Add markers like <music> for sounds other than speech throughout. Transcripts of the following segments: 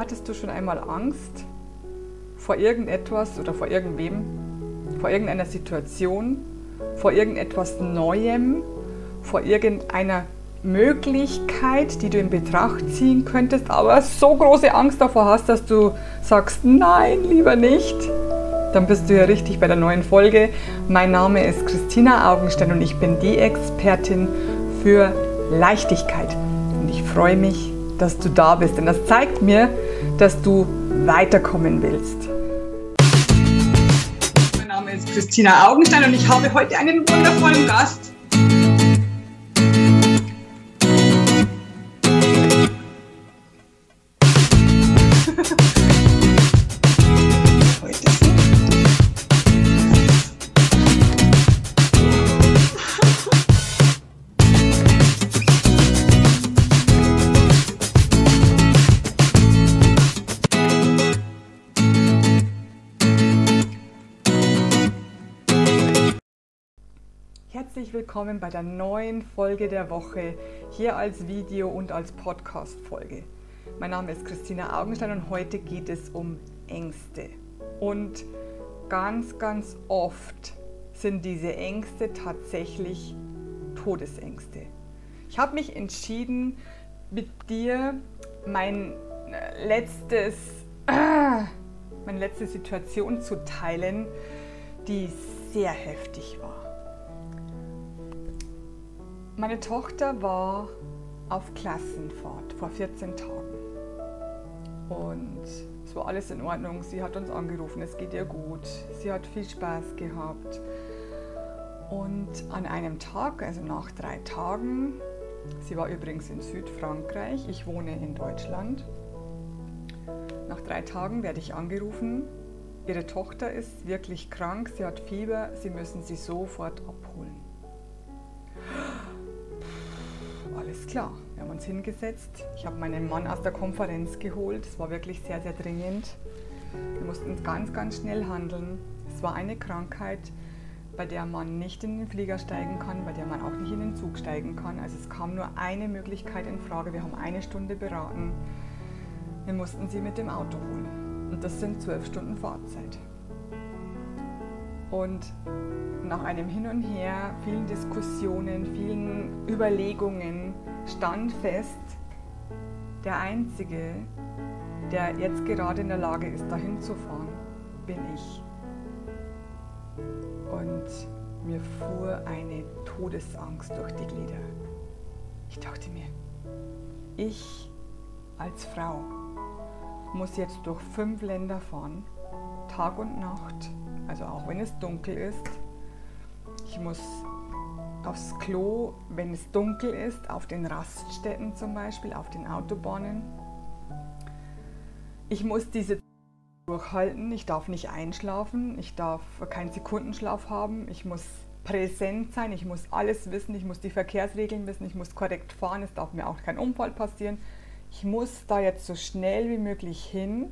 Hattest du schon einmal Angst vor irgendetwas oder vor irgendwem, vor irgendeiner Situation, vor irgendetwas Neuem, vor irgendeiner Möglichkeit, die du in Betracht ziehen könntest, aber so große Angst davor hast, dass du sagst, nein, lieber nicht, dann bist du ja richtig bei der neuen Folge. Mein Name ist Christina Augenstein und ich bin die Expertin für Leichtigkeit. Und ich freue mich, dass du da bist, denn das zeigt mir, dass du weiterkommen willst. Mein Name ist Christina Augenstein und ich habe heute einen wundervollen Gast Herzlich willkommen bei der neuen Folge der Woche, hier als Video und als Podcast-Folge. Mein Name ist Christina Augenstein und heute geht es um Ängste. Und ganz, ganz oft sind diese Ängste tatsächlich Todesängste. Ich habe mich entschieden, mit dir mein äh, letztes, <clears throat> meine letzte Situation zu teilen, die sehr heftig war. Meine Tochter war auf Klassenfahrt vor 14 Tagen. Und es war alles in Ordnung. Sie hat uns angerufen, es geht ihr gut. Sie hat viel Spaß gehabt. Und an einem Tag, also nach drei Tagen, sie war übrigens in Südfrankreich, ich wohne in Deutschland. Nach drei Tagen werde ich angerufen, ihre Tochter ist wirklich krank, sie hat Fieber, sie müssen sie sofort abholen. Alles klar. Wir haben uns hingesetzt. Ich habe meinen Mann aus der Konferenz geholt. Es war wirklich sehr, sehr dringend. Wir mussten ganz, ganz schnell handeln. Es war eine Krankheit, bei der man nicht in den Flieger steigen kann, bei der man auch nicht in den Zug steigen kann. Also es kam nur eine Möglichkeit in Frage. Wir haben eine Stunde beraten. Wir mussten sie mit dem Auto holen. Und das sind zwölf Stunden Fahrzeit. Und nach einem Hin und Her, vielen Diskussionen, vielen Überlegungen stand fest, der Einzige, der jetzt gerade in der Lage ist, dahin zu fahren, bin ich. Und mir fuhr eine Todesangst durch die Glieder. Ich dachte mir, ich als Frau muss jetzt durch fünf Länder fahren, Tag und Nacht, also auch wenn es dunkel ist. Ich muss aufs Klo, wenn es dunkel ist, auf den Raststätten zum Beispiel, auf den Autobahnen. Ich muss diese durchhalten, ich darf nicht einschlafen, ich darf keinen Sekundenschlaf haben, ich muss präsent sein, ich muss alles wissen, ich muss die Verkehrsregeln wissen, ich muss korrekt fahren, es darf mir auch kein Unfall passieren. Ich muss da jetzt so schnell wie möglich hin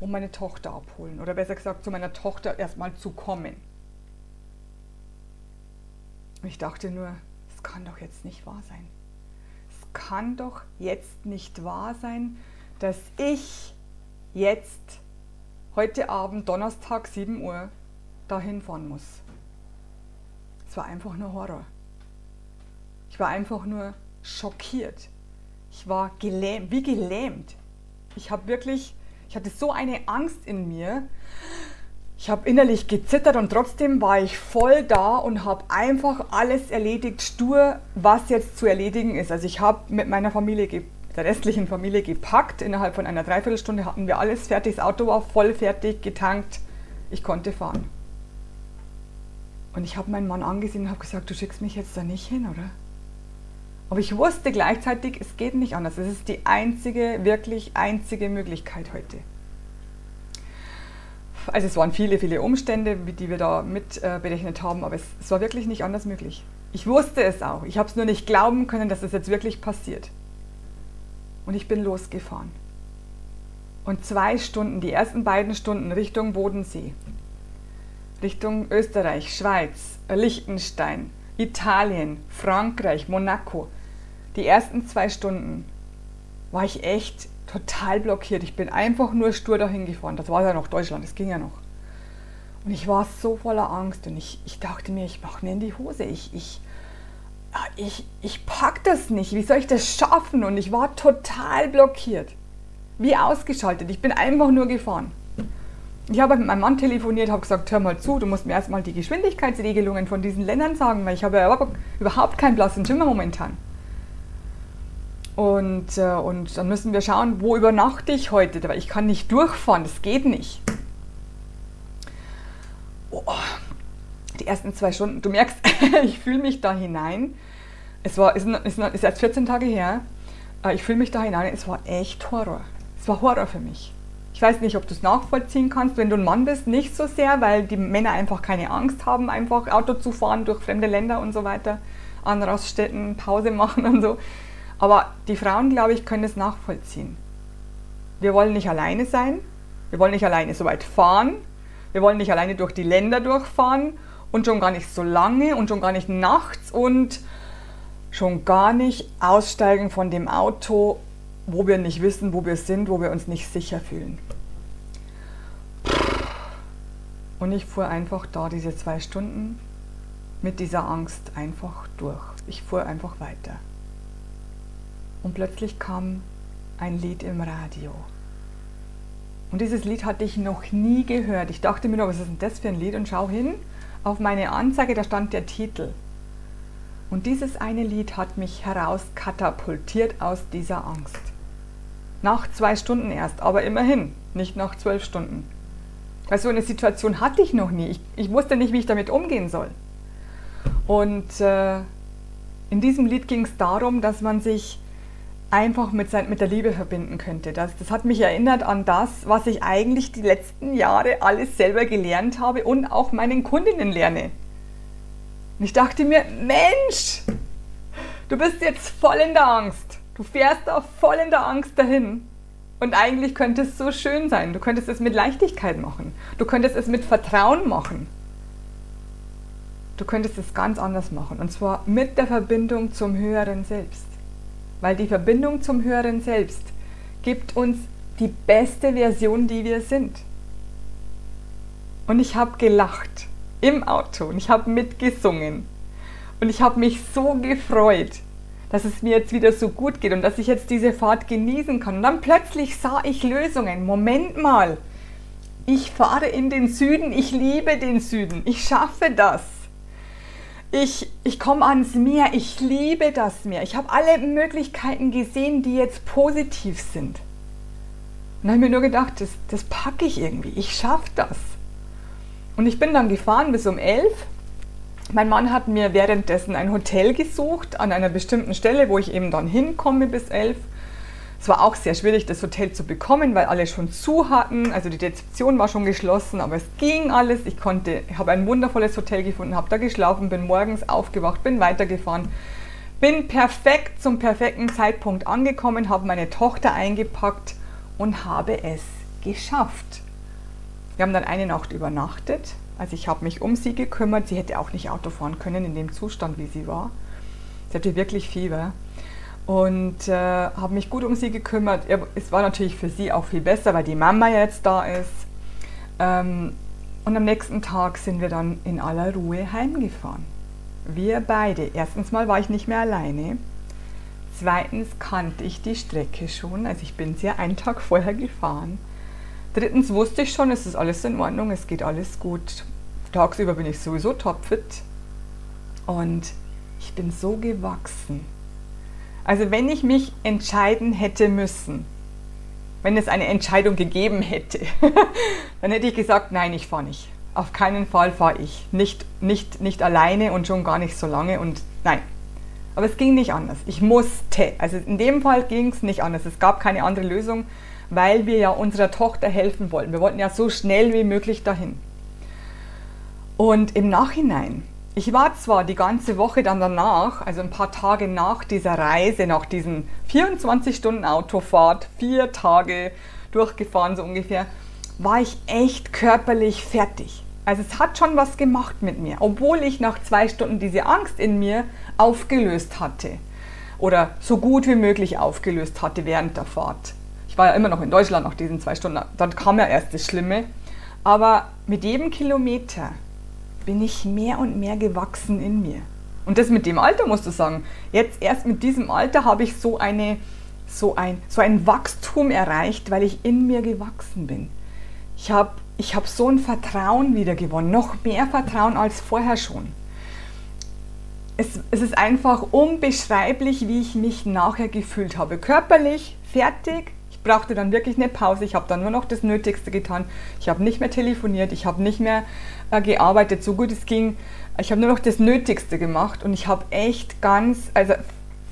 um meine Tochter abholen oder besser gesagt zu meiner Tochter erstmal zu kommen. Ich dachte nur, es kann doch jetzt nicht wahr sein. Es kann doch jetzt nicht wahr sein, dass ich jetzt heute Abend, Donnerstag, 7 Uhr, dahin fahren muss. Es war einfach nur Horror. Ich war einfach nur schockiert. Ich war gelähmt, wie gelähmt. Ich habe wirklich ich hatte so eine Angst in mir. Ich habe innerlich gezittert und trotzdem war ich voll da und habe einfach alles erledigt, stur, was jetzt zu erledigen ist. Also ich habe mit meiner Familie, der restlichen Familie gepackt. Innerhalb von einer Dreiviertelstunde hatten wir alles fertig. Das Auto war voll fertig, getankt. Ich konnte fahren. Und ich habe meinen Mann angesehen und habe gesagt, du schickst mich jetzt da nicht hin, oder? Aber ich wusste gleichzeitig, es geht nicht anders. Es ist die einzige, wirklich einzige Möglichkeit heute. Also es waren viele, viele Umstände, die wir da mit äh, berechnet haben, aber es, es war wirklich nicht anders möglich. Ich wusste es auch. Ich habe es nur nicht glauben können, dass es jetzt wirklich passiert. Und ich bin losgefahren. Und zwei Stunden, die ersten beiden Stunden Richtung Bodensee, Richtung Österreich, Schweiz, Liechtenstein, Italien, Frankreich, Monaco, die ersten zwei Stunden war ich echt total blockiert. Ich bin einfach nur stur dahin gefahren. Das war ja noch Deutschland, das ging ja noch. Und ich war so voller Angst und ich, ich dachte mir, ich mache mir in die Hose. Ich, ich, ich, ich pack das nicht. Wie soll ich das schaffen? Und ich war total blockiert. Wie ausgeschaltet. Ich bin einfach nur gefahren. Ich habe mit meinem Mann telefoniert, habe gesagt, hör mal zu, du musst mir erstmal die Geschwindigkeitsregelungen von diesen Ländern sagen, weil ich habe ja überhaupt keinen blassen Schimmer momentan. Und, äh, und dann müssen wir schauen, wo übernachte ich heute, weil ich kann nicht durchfahren, das geht nicht. Oh, die ersten zwei Stunden, du merkst, <laughs> ich fühle mich da hinein. Es war, ist, ist, ist erst 14 Tage her. Äh, ich fühle mich da hinein, es war echt Horror. Es war Horror für mich. Ich weiß nicht, ob du es nachvollziehen kannst, wenn du ein Mann bist, nicht so sehr, weil die Männer einfach keine Angst haben, einfach Auto zu fahren durch fremde Länder und so weiter, an Raststätten Pause machen und so. Aber die Frauen, glaube ich, können es nachvollziehen. Wir wollen nicht alleine sein, wir wollen nicht alleine so weit fahren, wir wollen nicht alleine durch die Länder durchfahren und schon gar nicht so lange und schon gar nicht nachts und schon gar nicht aussteigen von dem Auto, wo wir nicht wissen, wo wir sind, wo wir uns nicht sicher fühlen. Und ich fuhr einfach da diese zwei Stunden mit dieser Angst einfach durch. Ich fuhr einfach weiter und plötzlich kam ein Lied im Radio. Und dieses Lied hatte ich noch nie gehört. Ich dachte mir nur, was ist denn das für ein Lied? Und schau hin auf meine Anzeige, da stand der Titel. Und dieses eine Lied hat mich herauskatapultiert aus dieser Angst. Nach zwei Stunden erst, aber immerhin, nicht nach zwölf Stunden. Weil so eine Situation hatte ich noch nie. Ich, ich wusste nicht, wie ich damit umgehen soll. Und äh, in diesem Lied ging es darum, dass man sich einfach mit, sein, mit der Liebe verbinden könnte. Das, das hat mich erinnert an das, was ich eigentlich die letzten Jahre alles selber gelernt habe und auch meinen Kundinnen lerne. Und ich dachte mir, Mensch, du bist jetzt voll in der Angst. Du fährst da voll in der Angst dahin. Und eigentlich könnte es so schön sein. Du könntest es mit Leichtigkeit machen. Du könntest es mit Vertrauen machen. Du könntest es ganz anders machen. Und zwar mit der Verbindung zum höheren Selbst weil die Verbindung zum höheren Selbst gibt uns die beste Version, die wir sind. Und ich habe gelacht im Auto und ich habe mitgesungen und ich habe mich so gefreut, dass es mir jetzt wieder so gut geht und dass ich jetzt diese Fahrt genießen kann. Und dann plötzlich sah ich Lösungen. Moment mal, ich fahre in den Süden, ich liebe den Süden, ich schaffe das. Ich, ich komme ans Meer, ich liebe das Meer. Ich habe alle Möglichkeiten gesehen, die jetzt positiv sind. Und habe mir nur gedacht, das, das packe ich irgendwie, ich schaffe das. Und ich bin dann gefahren bis um elf. Mein Mann hat mir währenddessen ein Hotel gesucht an einer bestimmten Stelle, wo ich eben dann hinkomme bis elf. Es war auch sehr schwierig, das Hotel zu bekommen, weil alle schon zu hatten. Also die Rezeption war schon geschlossen, aber es ging alles. Ich konnte, habe ein wundervolles Hotel gefunden, habe da geschlafen, bin morgens aufgewacht, bin weitergefahren, bin perfekt zum perfekten Zeitpunkt angekommen, habe meine Tochter eingepackt und habe es geschafft. Wir haben dann eine Nacht übernachtet. Also ich habe mich um sie gekümmert. Sie hätte auch nicht Auto fahren können in dem Zustand, wie sie war. Sie hatte wirklich Fieber und äh, habe mich gut um sie gekümmert. Es war natürlich für sie auch viel besser, weil die Mama jetzt da ist. Ähm, und am nächsten Tag sind wir dann in aller Ruhe heimgefahren. Wir beide. Erstens mal war ich nicht mehr alleine. Zweitens kannte ich die Strecke schon, also ich bin sie ja einen Tag vorher gefahren. Drittens wusste ich schon, es ist alles in Ordnung, es geht alles gut. Tagsüber bin ich sowieso topfit. Und ich bin so gewachsen also wenn ich mich entscheiden hätte müssen, wenn es eine Entscheidung gegeben hätte, <laughs> dann hätte ich gesagt, nein, ich fahre nicht. Auf keinen Fall fahre ich. Nicht, nicht, nicht alleine und schon gar nicht so lange und nein. Aber es ging nicht anders. Ich musste. Also in dem Fall ging es nicht anders. Es gab keine andere Lösung, weil wir ja unserer Tochter helfen wollten. Wir wollten ja so schnell wie möglich dahin. Und im Nachhinein ich war zwar die ganze Woche dann danach, also ein paar Tage nach dieser Reise, nach diesen 24 Stunden Autofahrt, vier Tage durchgefahren so ungefähr, war ich echt körperlich fertig. Also es hat schon was gemacht mit mir, obwohl ich nach zwei Stunden diese Angst in mir aufgelöst hatte oder so gut wie möglich aufgelöst hatte während der Fahrt Ich war ja immer noch in Deutschland nach diesen zwei Stunden. Dann kam ja erst das Schlimme. Aber mit jedem Kilometer bin ich mehr und mehr gewachsen in mir. Und das mit dem Alter musst du sagen. Jetzt erst mit diesem Alter habe ich so, eine, so, ein, so ein Wachstum erreicht, weil ich in mir gewachsen bin. Ich habe ich hab so ein Vertrauen wieder gewonnen, noch mehr Vertrauen als vorher schon. Es, es ist einfach unbeschreiblich, wie ich mich nachher gefühlt habe. Körperlich fertig, brauchte dann wirklich eine Pause. Ich habe dann nur noch das Nötigste getan. Ich habe nicht mehr telefoniert, ich habe nicht mehr äh, gearbeitet, so gut es ging. Ich habe nur noch das Nötigste gemacht und ich habe echt ganz, also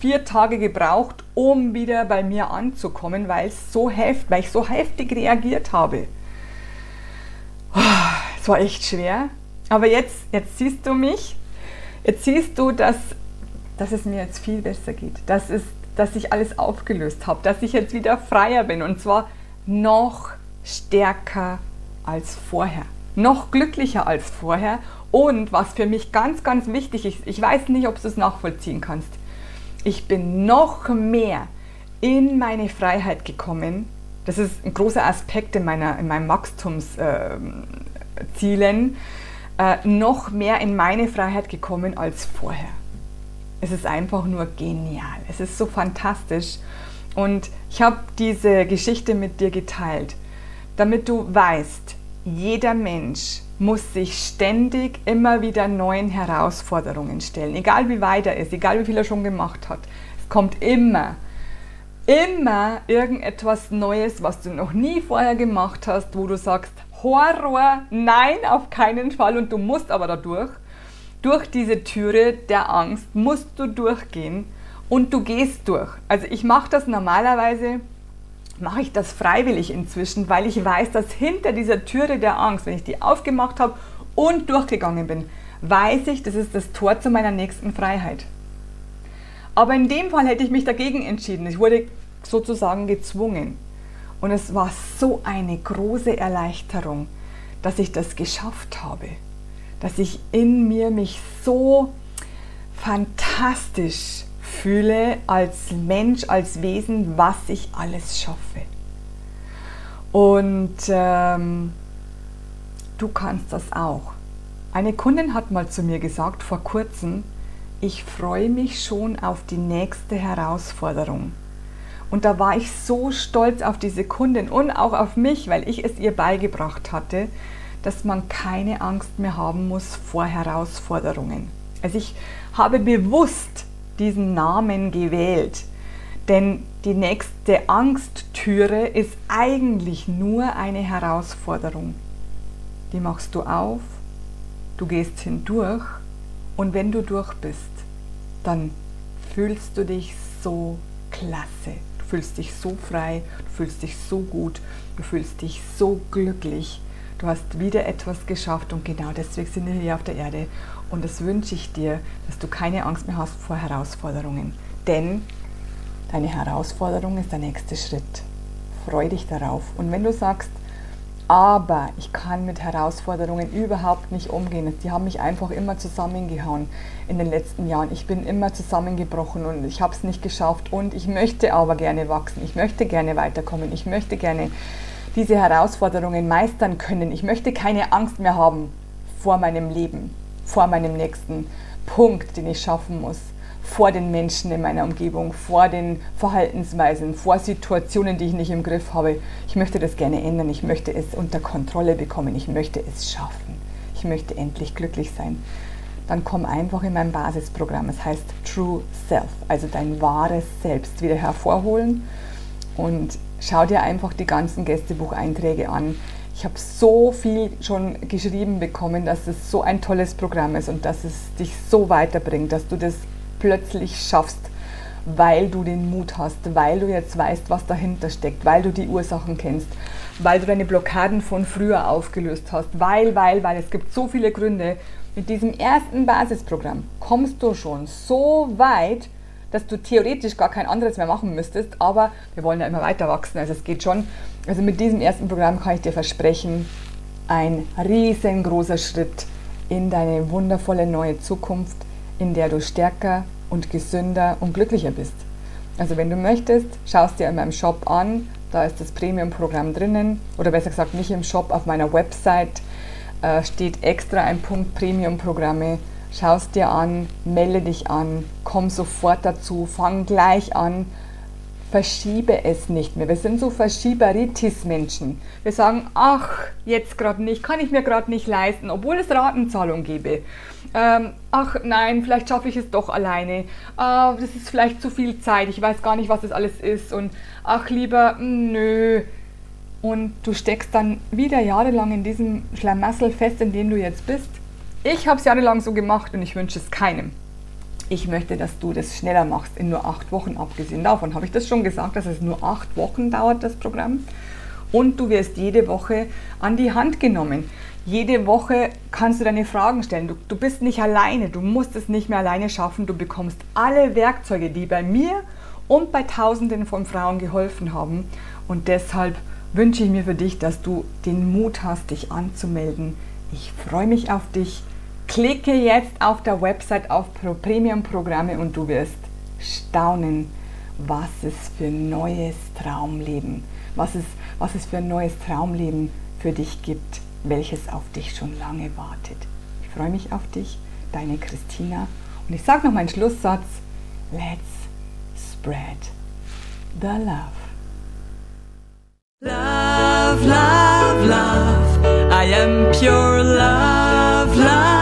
vier Tage gebraucht, um wieder bei mir anzukommen, weil es so heftig, weil ich so heftig reagiert habe. Es war echt schwer. Aber jetzt, jetzt siehst du mich, jetzt siehst du, dass, dass es mir jetzt viel besser geht. Dass, es, dass ich alles aufgelöst habe, dass ich jetzt wieder freier bin und zwar noch stärker als vorher, noch glücklicher als vorher. Und was für mich ganz, ganz wichtig ist, ich weiß nicht, ob du es nachvollziehen kannst, ich bin noch mehr in meine Freiheit gekommen, das ist ein großer Aspekt in, meiner, in meinem Wachstumszielen, äh, noch mehr in meine Freiheit gekommen als vorher. Es ist einfach nur genial. Es ist so fantastisch. Und ich habe diese Geschichte mit dir geteilt, damit du weißt, jeder Mensch muss sich ständig immer wieder neuen Herausforderungen stellen, egal wie weit er ist, egal wie viel er schon gemacht hat. Es kommt immer immer irgendetwas Neues, was du noch nie vorher gemacht hast, wo du sagst, Horror, nein, auf keinen Fall und du musst aber dadurch. Durch diese Türe der Angst musst du durchgehen und du gehst durch. Also ich mache das normalerweise, mache ich das freiwillig inzwischen, weil ich weiß, dass hinter dieser Türe der Angst, wenn ich die aufgemacht habe und durchgegangen bin, weiß ich, das ist das Tor zu meiner nächsten Freiheit. Aber in dem Fall hätte ich mich dagegen entschieden. Ich wurde sozusagen gezwungen. Und es war so eine große Erleichterung, dass ich das geschafft habe. Dass ich in mir mich so fantastisch fühle als Mensch, als Wesen, was ich alles schaffe. Und ähm, du kannst das auch. Eine Kundin hat mal zu mir gesagt vor kurzem, ich freue mich schon auf die nächste Herausforderung. Und da war ich so stolz auf diese Kundin und auch auf mich, weil ich es ihr beigebracht hatte, dass man keine Angst mehr haben muss vor Herausforderungen. Also ich habe bewusst diesen Namen gewählt, denn die nächste Angsttüre ist eigentlich nur eine Herausforderung. Die machst du auf, du gehst hindurch und wenn du durch bist, dann fühlst du dich so klasse. Du fühlst dich so frei, du fühlst dich so gut, du fühlst dich so glücklich. Du hast wieder etwas geschafft und genau deswegen sind wir hier auf der Erde. Und das wünsche ich dir, dass du keine Angst mehr hast vor Herausforderungen. Denn deine Herausforderung ist der nächste Schritt. Freu dich darauf. Und wenn du sagst, aber ich kann mit Herausforderungen überhaupt nicht umgehen. Die haben mich einfach immer zusammengehauen in den letzten Jahren. Ich bin immer zusammengebrochen und ich habe es nicht geschafft. Und ich möchte aber gerne wachsen. Ich möchte gerne weiterkommen. Ich möchte gerne diese Herausforderungen meistern können. Ich möchte keine Angst mehr haben vor meinem Leben, vor meinem nächsten Punkt, den ich schaffen muss vor den Menschen in meiner Umgebung, vor den Verhaltensweisen, vor Situationen, die ich nicht im Griff habe. Ich möchte das gerne ändern, ich möchte es unter Kontrolle bekommen, ich möchte es schaffen, ich möchte endlich glücklich sein. Dann komm einfach in mein Basisprogramm, es heißt True Self, also dein wahres Selbst wieder hervorholen und schau dir einfach die ganzen Gästebucheinträge an. Ich habe so viel schon geschrieben bekommen, dass es so ein tolles Programm ist und dass es dich so weiterbringt, dass du das plötzlich schaffst, weil du den Mut hast, weil du jetzt weißt, was dahinter steckt, weil du die Ursachen kennst, weil du deine Blockaden von früher aufgelöst hast, weil, weil, weil es gibt so viele Gründe. Mit diesem ersten Basisprogramm kommst du schon so weit, dass du theoretisch gar kein anderes mehr machen müsstest, aber wir wollen ja immer weiter wachsen, also es geht schon. Also mit diesem ersten Programm kann ich dir versprechen, ein riesengroßer Schritt in deine wundervolle neue Zukunft in der du stärker und gesünder und glücklicher bist. Also wenn du möchtest, schaust dir in meinem Shop an, Da ist das Premium-Programm drinnen. Oder besser gesagt, nicht im Shop, auf meiner Website äh, steht extra ein Punkt Premium-Programme. Schau es dir an, melde dich an, komm sofort dazu, fang gleich an verschiebe es nicht mehr. Wir sind so Verschieberitis-Menschen. Wir sagen, ach, jetzt gerade nicht, kann ich mir gerade nicht leisten, obwohl es Ratenzahlung gäbe. Ähm, ach nein, vielleicht schaffe ich es doch alleine. Äh, das ist vielleicht zu viel Zeit, ich weiß gar nicht, was das alles ist. Und ach lieber, nö. Und du steckst dann wieder jahrelang in diesem Schlamassel fest, in dem du jetzt bist. Ich habe es jahrelang so gemacht und ich wünsche es keinem ich möchte, dass du das schneller machst, in nur acht Wochen. Abgesehen davon habe ich das schon gesagt, dass es nur acht Wochen dauert, das Programm. Und du wirst jede Woche an die Hand genommen. Jede Woche kannst du deine Fragen stellen. Du, du bist nicht alleine, du musst es nicht mehr alleine schaffen. Du bekommst alle Werkzeuge, die bei mir und bei Tausenden von Frauen geholfen haben. Und deshalb wünsche ich mir für dich, dass du den Mut hast, dich anzumelden. Ich freue mich auf dich. Klicke jetzt auf der Website auf Premium-Programme und du wirst staunen, was es für neues Traumleben, was es, was es für ein neues Traumleben für dich gibt, welches auf dich schon lange wartet. Ich freue mich auf dich, deine Christina. Und ich sage noch meinen Schlusssatz, let's spread the love. Love, love, love, I am pure love, love.